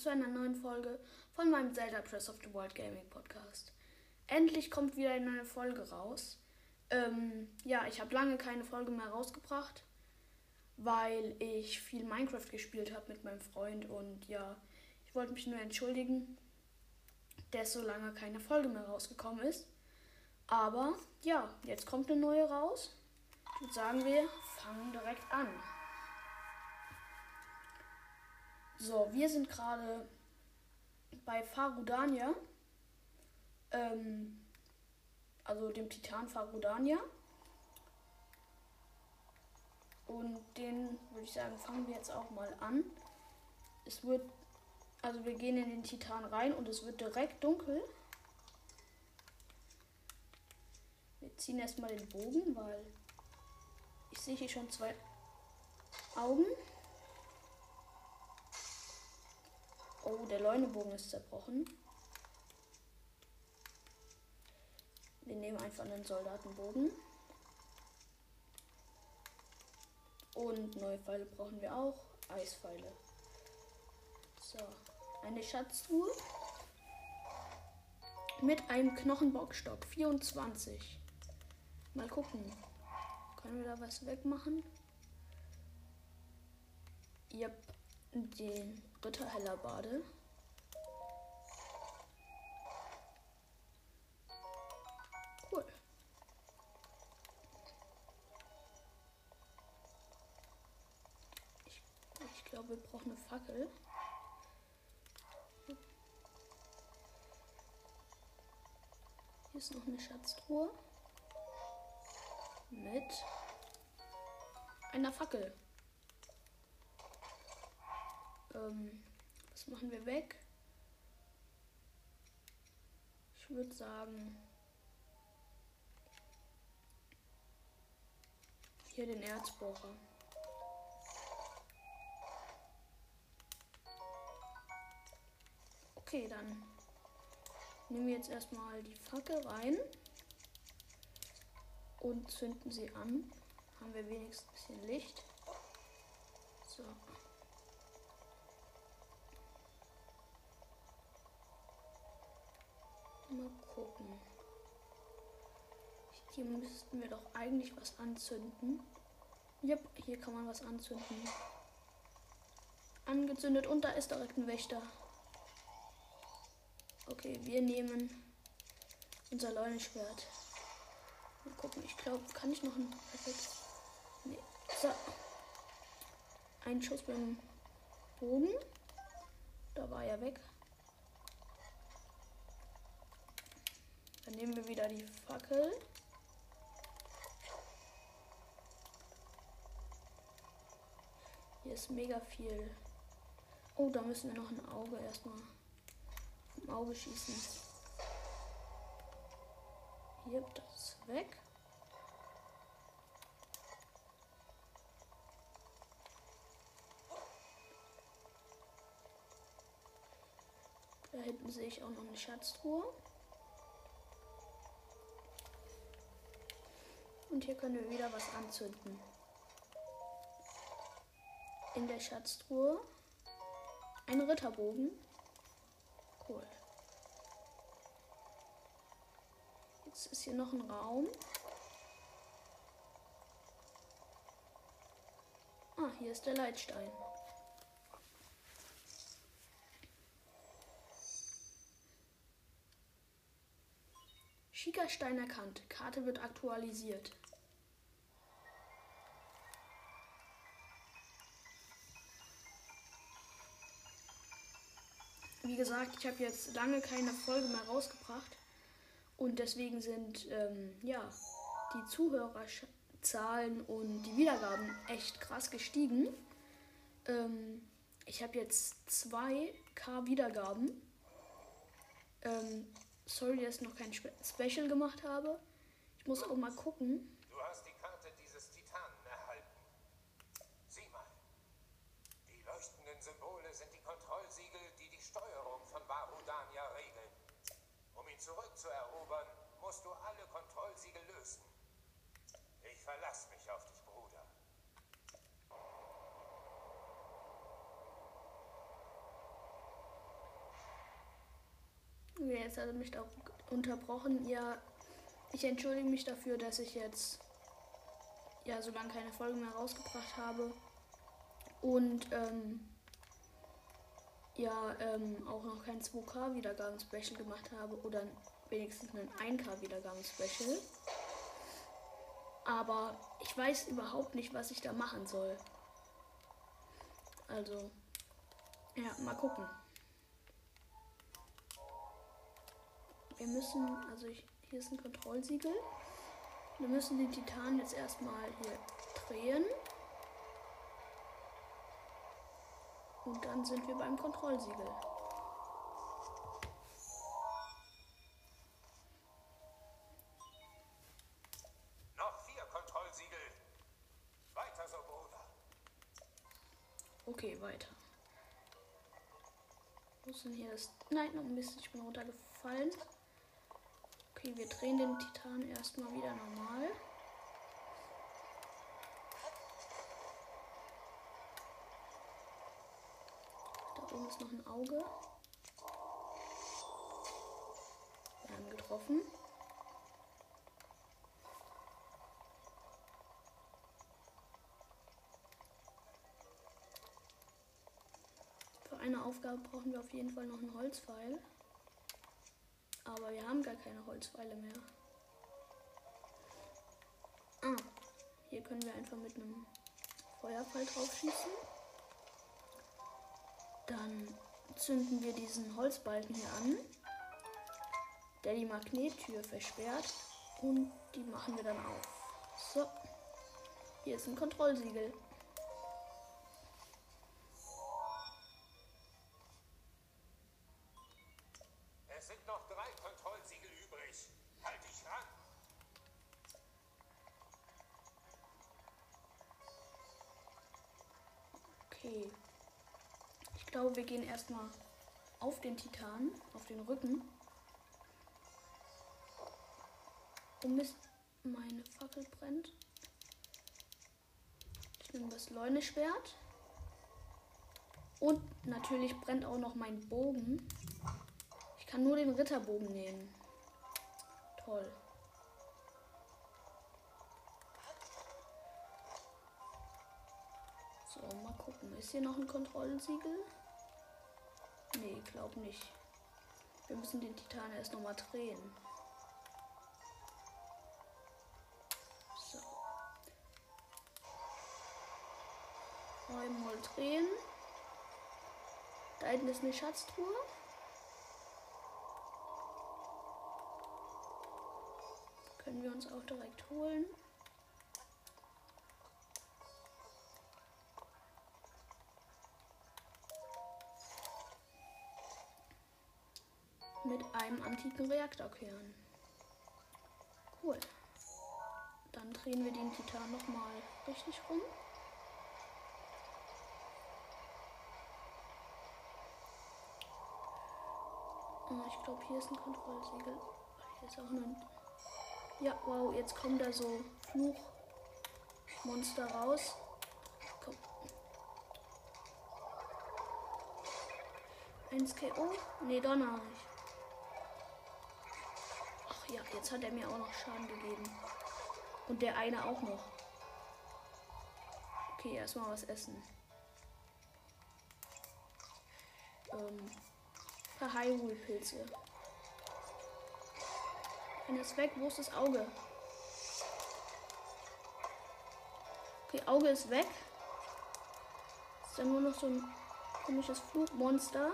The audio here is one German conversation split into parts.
zu einer neuen Folge von meinem Zelda Press of the World Gaming Podcast. Endlich kommt wieder eine neue Folge raus. Ähm, ja, ich habe lange keine Folge mehr rausgebracht, weil ich viel Minecraft gespielt habe mit meinem Freund und ja, ich wollte mich nur entschuldigen, dass so lange keine Folge mehr rausgekommen ist. Aber ja, jetzt kommt eine neue raus. Und sagen wir, fangen direkt an. So, wir sind gerade bei Farudania. Ähm, also dem Titan Farudania. Und den würde ich sagen, fangen wir jetzt auch mal an. Es wird, also wir gehen in den Titan rein und es wird direkt dunkel. Wir ziehen erstmal den Bogen, weil ich sehe hier schon zwei Augen. Oh, der Leunebogen ist zerbrochen. Wir nehmen einfach einen Soldatenbogen. Und neue Pfeile brauchen wir auch. Eispfeile. So, eine Schatztruhe. Mit einem Knochenbockstock. 24. Mal gucken. Können wir da was wegmachen? Yep, den Ritter Hellerbade. Cool. Ich, ich glaube, wir brauchen eine Fackel. Hier ist noch eine Schatztruhe. Mit einer Fackel. Ähm, was machen wir weg? Ich würde sagen, hier den Erzbohrer. Okay, dann nehmen wir jetzt erstmal die Fackel rein und zünden sie an. Haben wir wenigstens ein bisschen Licht. So. Mal gucken. Hier müssten wir doch eigentlich was anzünden. Yep, hier kann man was anzünden. Angezündet und da ist direkt ein Wächter. Okay, wir nehmen unser Leunenschwert. Mal gucken, ich glaube, kann ich noch ein Perfekt. Nee. So. Ein Schuss beim Bogen. Da war er weg. Dann nehmen wir wieder die Fackel. Hier ist mega viel. Oh, da müssen wir noch ein Auge erstmal vom Auge schießen. Hier, das ist weg. Da hinten sehe ich auch noch eine Schatztruhe. Und hier können wir wieder was anzünden. In der Schatztruhe ein Ritterbogen. Cool. Jetzt ist hier noch ein Raum. Ah, hier ist der Leitstein. Schickerstein erkannt. Karte wird aktualisiert. Wie gesagt, ich habe jetzt lange keine Folge mehr rausgebracht. Und deswegen sind ähm, ja die Zuhörerzahlen und die Wiedergaben echt krass gestiegen. Ähm, ich habe jetzt 2k Wiedergaben. Ähm, sorry, dass ich noch kein Spe Special gemacht habe. Ich muss auch mal gucken. Du hast die Karte dieses Titanen erhalten. Sieh mal. Die leuchtenden Symbole sind die Kontrollsiegel, die die Steuerung von Barudania regeln. Um ihn zurückzuerobern, musst du alle Kontrollsiegel lösen. Ich verlasse mich auf dich, Bruder. Jetzt hat er mich auch unterbrochen. Ja, ich entschuldige mich dafür, dass ich jetzt ja so lange keine Folge mehr rausgebracht habe. Und ähm, ja, ähm, auch noch kein 2K Wiedergaben-Special gemacht habe oder wenigstens ein 1K Wiedergaben-Special. Aber ich weiß überhaupt nicht, was ich da machen soll. Also, ja, mal gucken. Wir müssen, also ich, hier ist ein Kontrollsiegel. Wir müssen den Titan jetzt erstmal hier drehen. Und dann sind wir beim Kontrollsiegel. Noch vier Kontrollsiegel. Weiter so, Bruder. Okay, weiter. Wo ist denn hier das? Nein, noch ein bisschen. Ich bin runtergefallen. Okay, wir drehen den Titan erstmal wieder normal. Ist noch ein Auge. Wir haben getroffen. Für eine Aufgabe brauchen wir auf jeden Fall noch einen Holzpfeil. Aber wir haben gar keine Holzpfeile mehr. Ah, hier können wir einfach mit einem Feuerpfeil drauf schießen. Dann zünden wir diesen Holzbalken hier an, der die Magnettür versperrt. Und die machen wir dann auf. So, hier ist ein Kontrollsiegel. Ich glaube, wir gehen erstmal auf den Titan, auf den Rücken. Oh Mist, meine Fackel brennt. Ich nehme das Leuneschwert. Und natürlich brennt auch noch mein Bogen. Ich kann nur den Ritterbogen nehmen. Toll. Ist hier noch ein Kontrollsiegel? Nee, glaub nicht. Wir müssen den Titan erst noch mal drehen. So. Einmal drehen. Da hinten ist eine Schatztruhe. Können wir uns auch direkt holen. Einem antiken Reaktorkern. Cool. Dann drehen wir den Titan nochmal richtig rum. Oh, ich glaube, hier ist ein Kontrollsiegel. Hier ist auch ein. Ja, wow, jetzt kommen da so Fluchmonster raus. Komm. 1 KO? Nee, doch noch nicht. Jetzt hat er mir auch noch Schaden gegeben. Und der eine auch noch. Okay, erstmal was essen. Ähm, paar Hyrule-Pilze. Einer ist weg. Wo ist das Auge? Okay, Auge ist weg. Ist dann nur noch so ein komisches Flugmonster.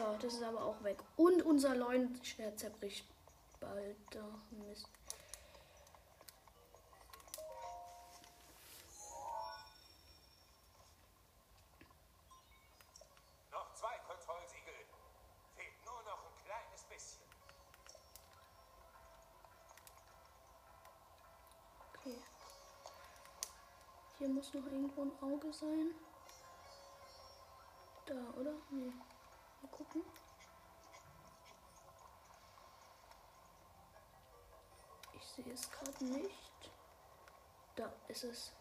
So, das ist aber auch weg. Und unser Leunschwert zerbricht bald. Ach, Mist. Noch zwei Kontrollsiegel. Fehlt nur noch ein kleines bisschen. Okay. Hier muss noch irgendwo ein Auge sein. Da, oder? Nee. Mal gucken. Ich sehe es gerade nicht. Da ist es.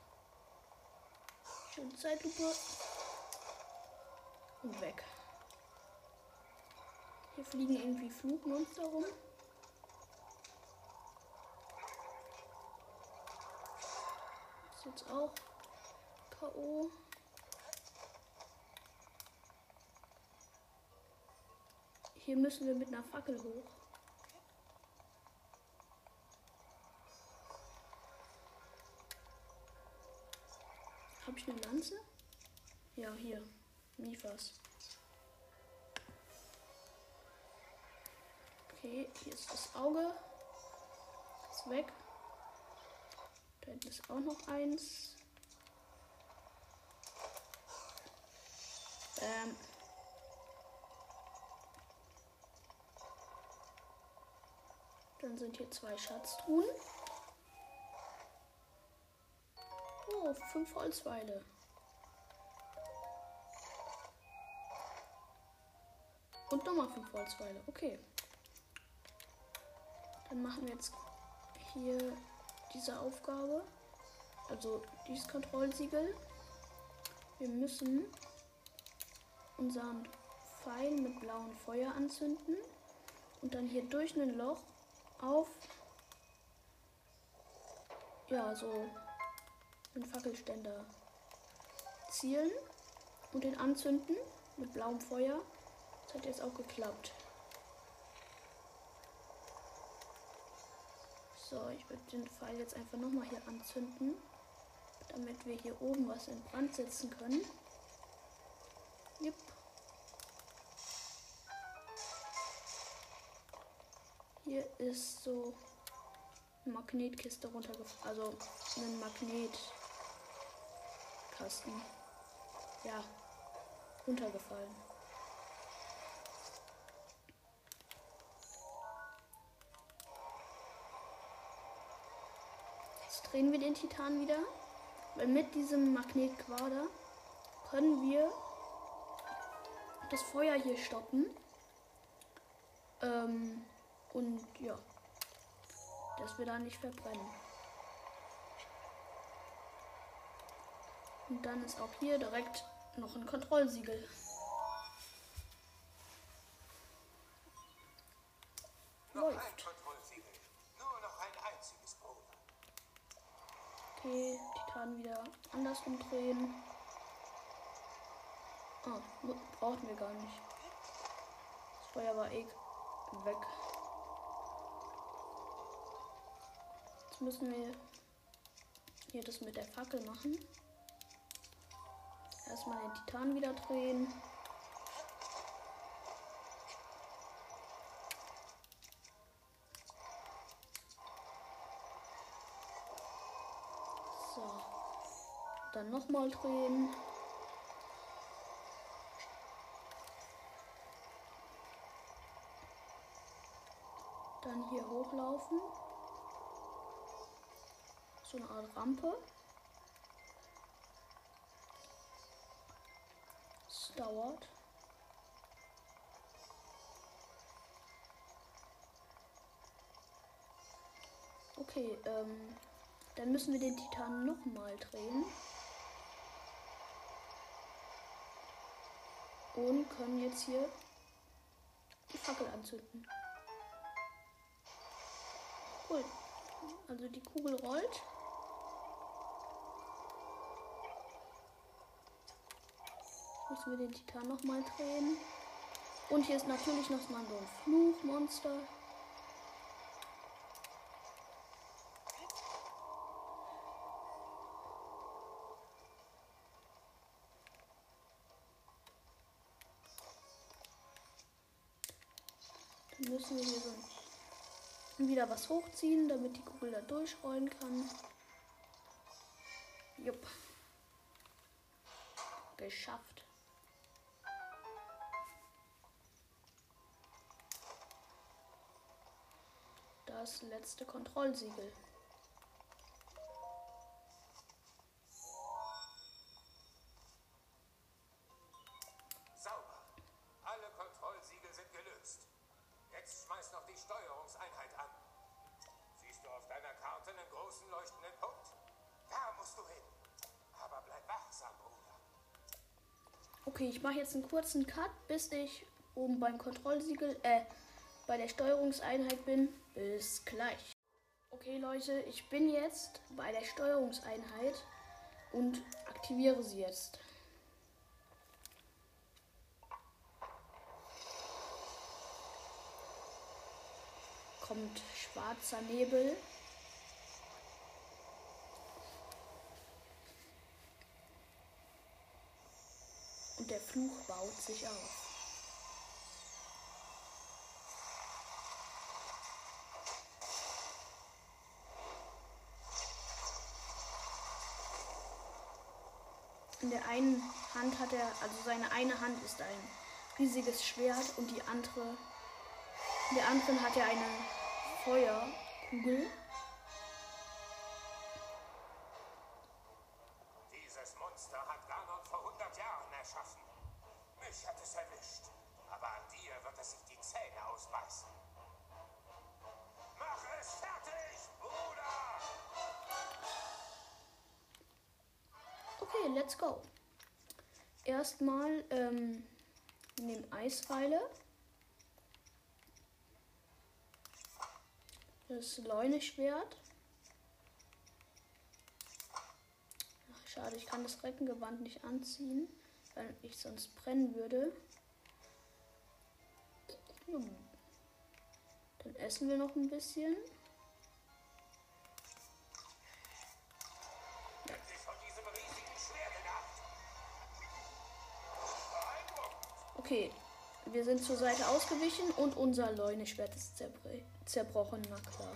Schön Zeitlupe. Und weg. Hier fliegen irgendwie Flugmonster rum. Ist jetzt auch K.O. Hier müssen wir mit einer Fackel hoch. Habe ich eine Lanze? Ja, hier. Mifas. Okay, hier ist das Auge. Ist weg. Da hinten ist auch noch eins. Ähm. Dann sind hier zwei Schatztruhen. Oh, fünf Holzweile. Und nochmal fünf Holzweile. Okay. Dann machen wir jetzt hier diese Aufgabe. Also dieses Kontrollsiegel. Wir müssen unseren Pfeil mit blauem Feuer anzünden und dann hier durch ein Loch auf ja so einen Fackelständer zielen und den anzünden mit blauem Feuer. Das hat jetzt auch geklappt. So, ich würde den Pfeil jetzt einfach nochmal hier anzünden, damit wir hier oben was in Brand setzen können. Jupp. Hier ist so eine Magnetkiste runtergefallen. Also ein Magnetkasten. Ja, runtergefallen. Jetzt drehen wir den Titan wieder. Weil mit diesem Magnetquader können wir das Feuer hier stoppen. Ähm, und ja, dass wir da nicht verbrennen. Und dann ist auch hier direkt noch ein Kontrollsiegel. Läuft. Kontrollsiegel. Nur noch ein einziges, Bruder. Okay, Titan wieder andersrum drehen. Ah, brauchten wir gar nicht. Das Feuer war eh weg. Jetzt müssen wir hier das mit der Fackel machen. Erstmal den Titan wieder drehen. So. Dann nochmal drehen. Dann hier hochlaufen. So eine Art Rampe. Es dauert. Okay, ähm, dann müssen wir den Titan nochmal drehen. Und können jetzt hier die Fackel anzünden. Cool. Also die Kugel rollt. Müssen wir den Titan nochmal drehen. Und hier ist natürlich noch mal so ein Fluchmonster. Dann müssen wir hier so wieder was hochziehen, damit die Kugel da durchrollen kann. Jupp. Geschafft. Das letzte Kontrollsiegel. Sauber. Alle Kontrollsiegel sind gelöst. Jetzt schmeiß noch die Steuerungseinheit an. Siehst du auf deiner Karte einen großen leuchtenden Punkt? Da musst du hin. Aber bleib wachsam, Bruder. Okay, ich mache jetzt einen kurzen Cut, bis ich oben beim Kontrollsiegel, äh, bei der Steuerungseinheit bin. Bis gleich. Okay Leute, ich bin jetzt bei der Steuerungseinheit und aktiviere sie jetzt. Kommt schwarzer Nebel. Und der Fluch baut sich auf. In der einen Hand hat er, also seine eine Hand ist ein riesiges Schwert und die andere, in der anderen hat er eine Feuerkugel. Erstmal ähm, nehmen Eispfeile. Das Leuneschwert. Ach, schade, ich kann das Reckengewand nicht anziehen, weil ich sonst brennen würde. Hm. Dann essen wir noch ein bisschen. Okay, wir sind zur Seite ausgewichen und unser Leuneschwert ist zerbr zerbrochen, na klar.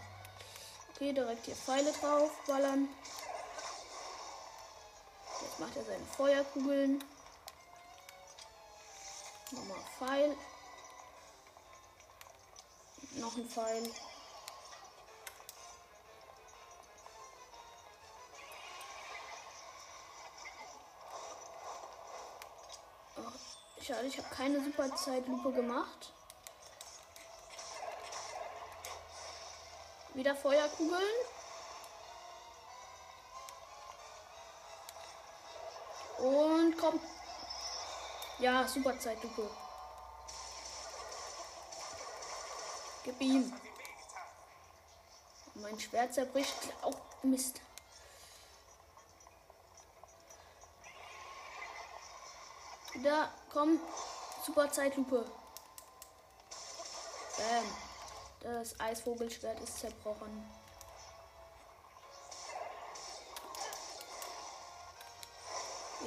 Okay, direkt hier Pfeile drauf ballern. Jetzt macht er seine Feuerkugeln. Nochmal Pfeil. Noch ein Pfeil. Schade, ich habe keine super Zeitlupe gemacht. Wieder Feuerkugeln. Und komm. Ja, super Zeitlupe. Gib ihm. Mein Schwert zerbricht. Auch Mist. Da, komm. Super Zeitlupe. Bam. Das Eisvogelschwert ist zerbrochen.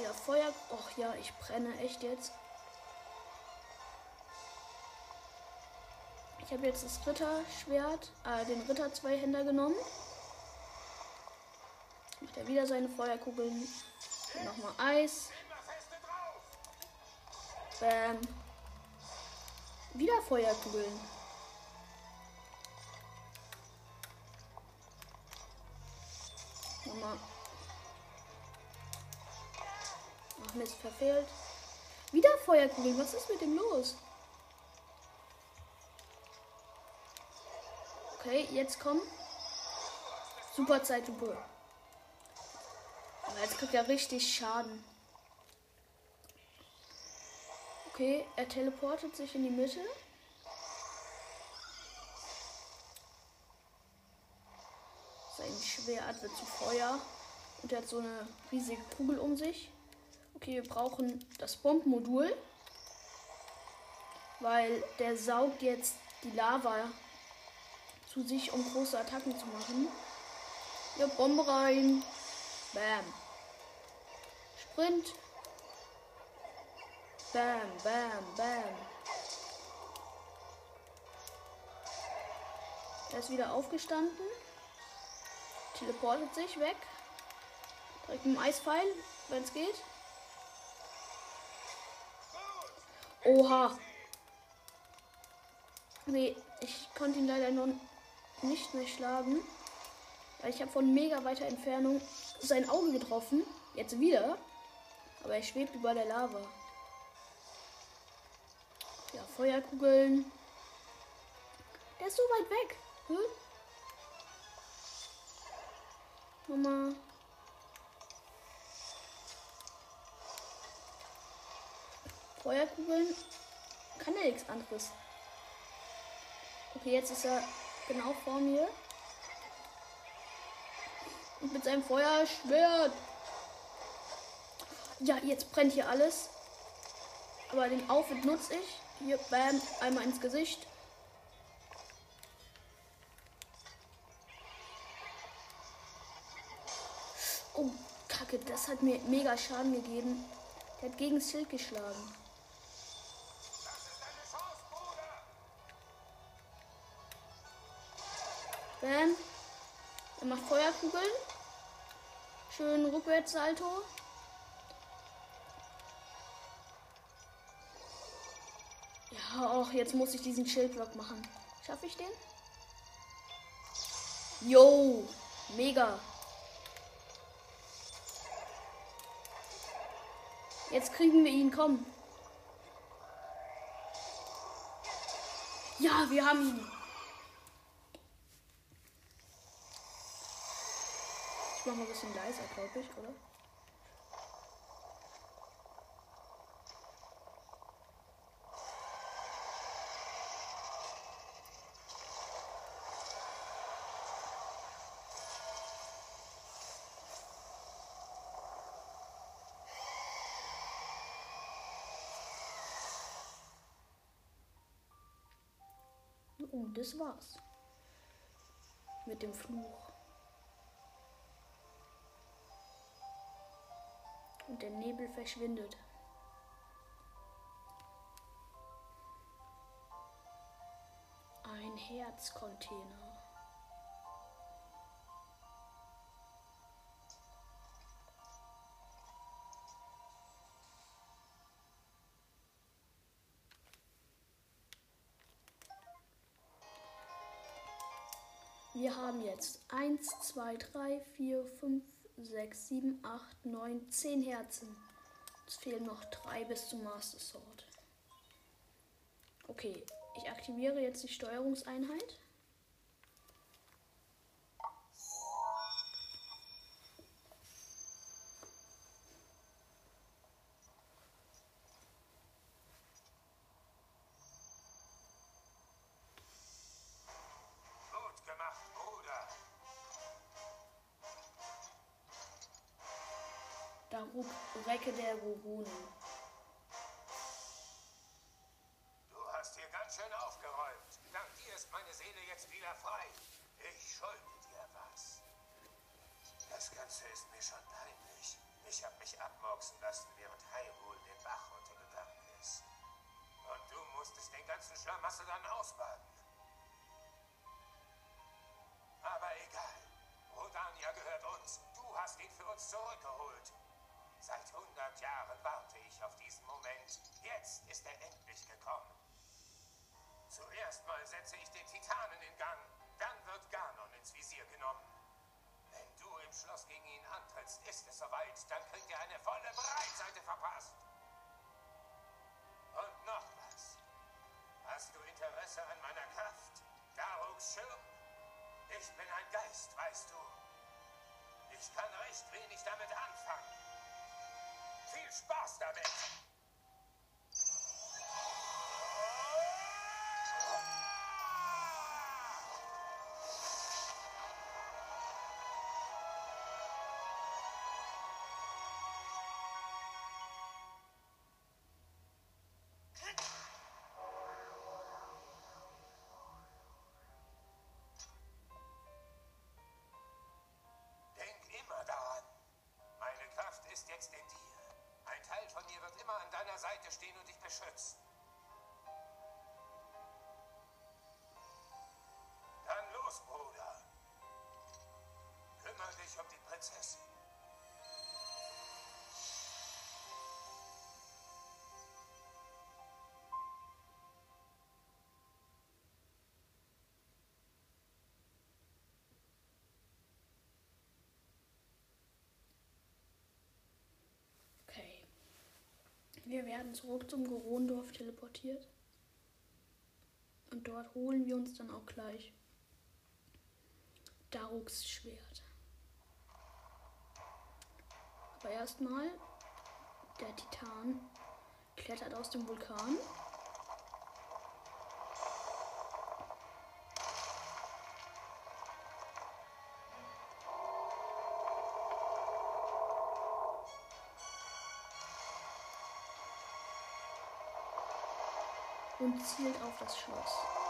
Ja, Feuer. Och ja, ich brenne echt jetzt. Ich habe jetzt das Ritterschwert, äh, den Ritter-Zweihänder genommen. Macht er wieder seine Feuerkugeln. Nochmal Eis. Bam. Wieder Feuerkugeln. Nochmal. Ach Mist, verfehlt. Wieder Feuerkugeln. Was ist mit dem los? Okay, jetzt komm. Super Zeitlupe. Aber jetzt kriegt er richtig Schaden. Okay, er teleportet sich in die Mitte. Sein Schwert wird zu Feuer. Und er hat so eine riesige Kugel um sich. Okay, wir brauchen das Bombenmodul. Weil der saugt jetzt die Lava zu sich, um große Attacken zu machen. Ja, Bombe rein. Bam. Sprint. Bam, bam, bam. Er ist wieder aufgestanden. Teleportet sich weg. Direkt mit dem Eispfeil, wenn es geht. Oha. Nee, ich konnte ihn leider noch nicht mehr schlagen. Weil ich habe von mega weiter Entfernung sein Auge getroffen. Jetzt wieder. Aber er schwebt über der Lava. Feuerkugeln. Der ist so weit weg. Hm? Nochmal. Feuerkugeln. kann er nichts anderes. Okay, jetzt ist er genau vor mir. Und mit seinem Feuerschwert. Ja, jetzt brennt hier alles. Aber den Aufwind nutze ich. Hier, bam, einmal ins Gesicht. Oh, Kacke, das hat mir mega Schaden gegeben. Der hat gegen das Schild geschlagen. Bam. Er macht Feuerkugeln. Schön Rückwärtssalto. Ja, auch jetzt muss ich diesen Schildblock machen. Schaffe ich den? Yo, mega. Jetzt kriegen wir ihn, komm. Ja, wir haben ihn. Ich mach mal ein bisschen leiser, glaube ich, oder? Das war's. Mit dem Fluch. Und der Nebel verschwindet. Ein Herzcontainer. Wir haben jetzt 1, 2, 3, 4, 5, 6, 7, 8, 9, 10 Herzen. Es fehlen noch drei bis zum Master Sword. Okay, ich aktiviere jetzt die Steuerungseinheit. Der Rurunen. Du hast hier ganz schön aufgeräumt. Dank dir ist meine Seele jetzt wieder frei. Ich schulde dir was. Das Ganze ist mir schon peinlich. Ich habe mich abmurksen lassen, während Hyrule den Bach runtergegangen ist. Und du musstest den ganzen Schlamassel dann ausbaden. Ist es soweit. Dann kriegt er eine volle Breitseite verpasst. Und noch was. Hast du Interesse an meiner Kraft? Daruks Schirm? Ich bin ein Geist, weißt du. Ich kann recht wenig damit anfangen. Viel Spaß damit! Wir werden zurück zum Gorondorf teleportiert. Und dort holen wir uns dann auch gleich Daruks Schwert. Aber erstmal, der Titan klettert aus dem Vulkan. Und zielt auf das Schloss.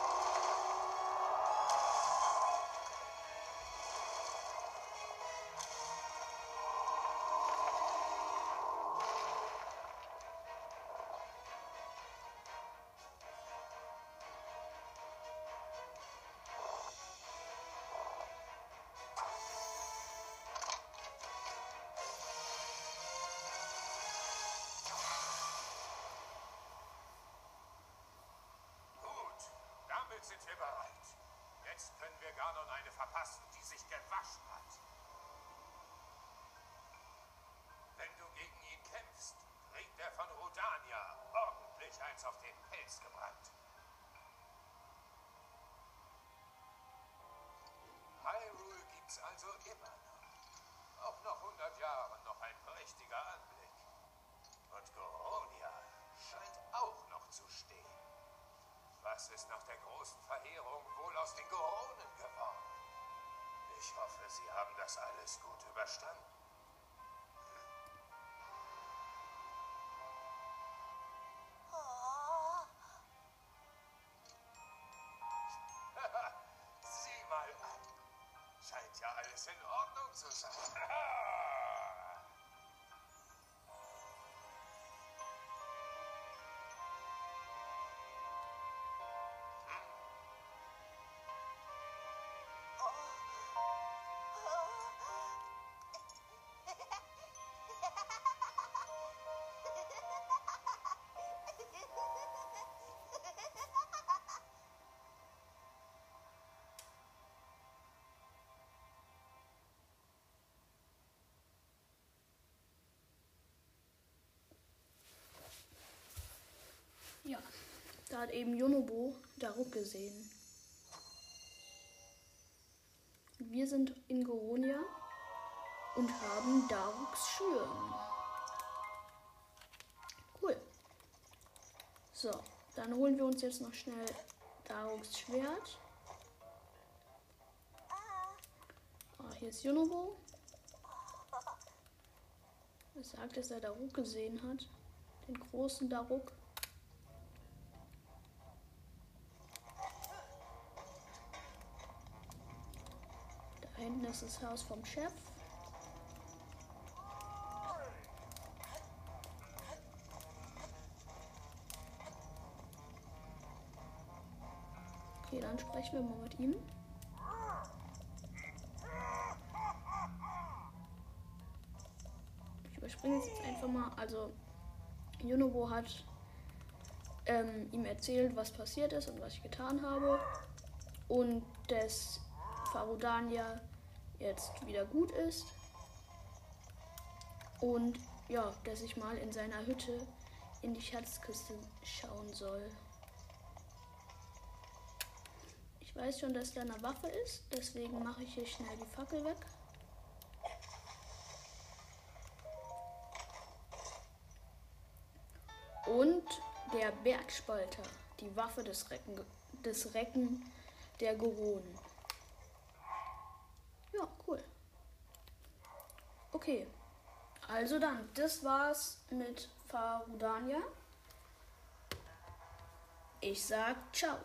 Ist nach der großen Verheerung wohl aus den Goronen geworden? Ich hoffe, Sie haben das alles gut überstanden. Ja, da hat eben Yonobo Daruk gesehen. Wir sind in Goronia und haben Daruks Schirm. Cool. So, dann holen wir uns jetzt noch schnell Daruks Schwert. Ah, hier ist Yonobo. Er sagt, dass er Daruk gesehen hat. Den großen Daruk. Hinten ist das Haus vom Chef. Okay, dann sprechen wir mal mit ihm. Ich überspringe es jetzt einfach mal. Also, Junobo hat ähm, ihm erzählt, was passiert ist und was ich getan habe. Und dass Farudania jetzt wieder gut ist. Und ja, dass ich mal in seiner Hütte in die Schatzkiste schauen soll. Ich weiß schon, dass da eine Waffe ist, deswegen mache ich hier schnell die Fackel weg. Und der Bergspalter, die Waffe des Recken, des Recken der Goronen. Ja, cool. Okay. Also dann, das war's mit Farudania. Ich sag ciao.